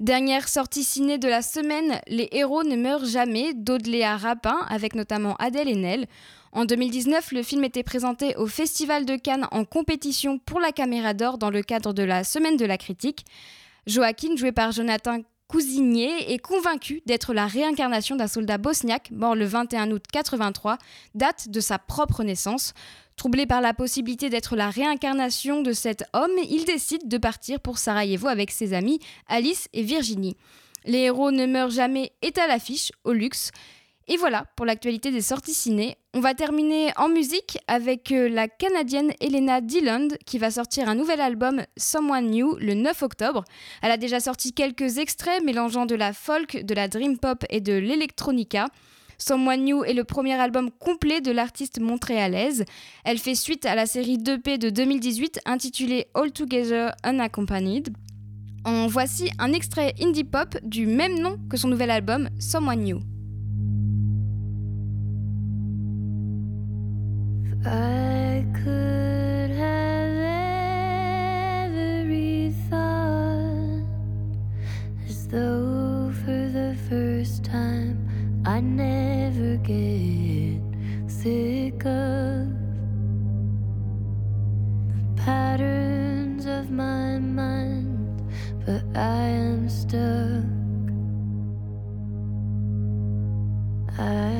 Speaker 1: Dernière sortie ciné de la semaine, Les héros ne meurent jamais d'Audeléa Rapin avec notamment Adèle Haenel. En 2019, le film était présenté au Festival de Cannes en compétition pour la Caméra d'Or dans le cadre de la Semaine de la critique. Joaquin, joué par Jonathan Cousigné, est convaincu d'être la réincarnation d'un soldat bosniaque mort le 21 août 83, date de sa propre naissance. Troublé par la possibilité d'être la réincarnation de cet homme, il décide de partir pour Sarajevo avec ses amis Alice et Virginie. Les héros ne meurent jamais est à l'affiche, au luxe. Et voilà pour l'actualité des sorties ciné. On va terminer en musique avec euh, la Canadienne Elena Dillon qui va sortir un nouvel album Someone New le 9 octobre. Elle a déjà sorti quelques extraits mélangeant de la folk, de la dream pop et de l'electronica. Someone New est le premier album complet de l'artiste montréalaise. Elle fait suite à la série 2P de 2018 intitulée All Together Unaccompanied. En voici un extrait indie pop du même nom que son nouvel album Someone New.
Speaker 14: I could have every thought as though for the first time I never get sick of the patterns of my mind, but I am stuck. I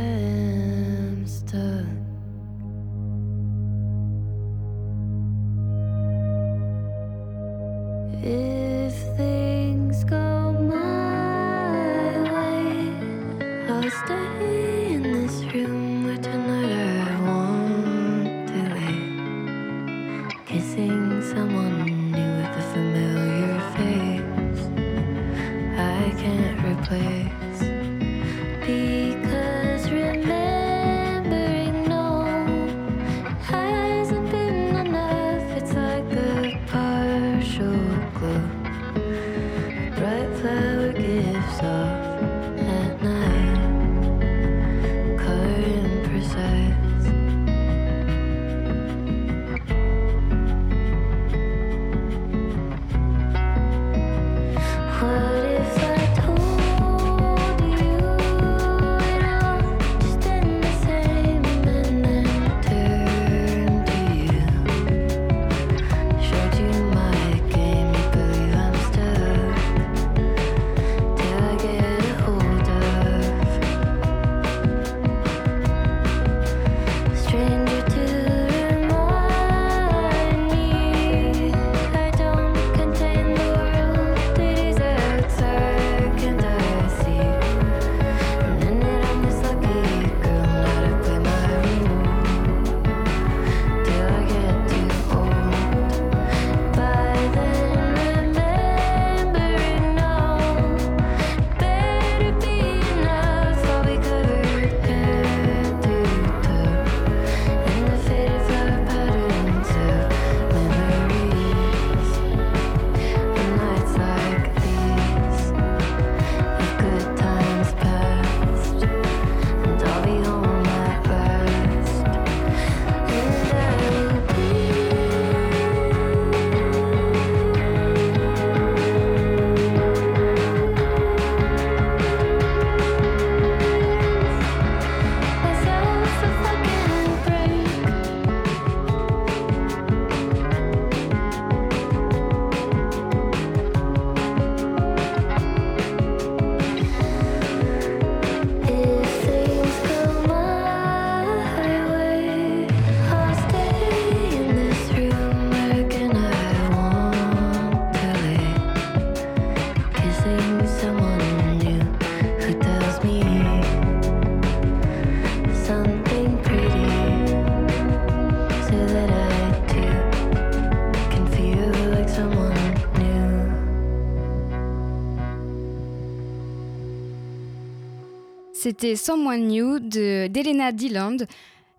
Speaker 1: C'était Someone New de d'Elena Dilland.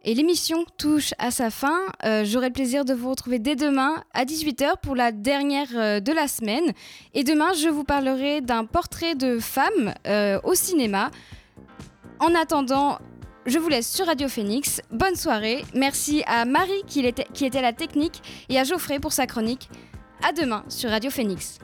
Speaker 1: Et l'émission touche à sa fin. Euh, J'aurai le plaisir de vous retrouver dès demain à 18h pour la dernière euh, de la semaine. Et demain, je vous parlerai d'un portrait de femme euh, au cinéma. En attendant, je vous laisse sur Radio Phoenix. Bonne soirée. Merci à Marie qui était, qui était à la technique et à Geoffrey pour sa chronique. À demain sur Radio Phoenix.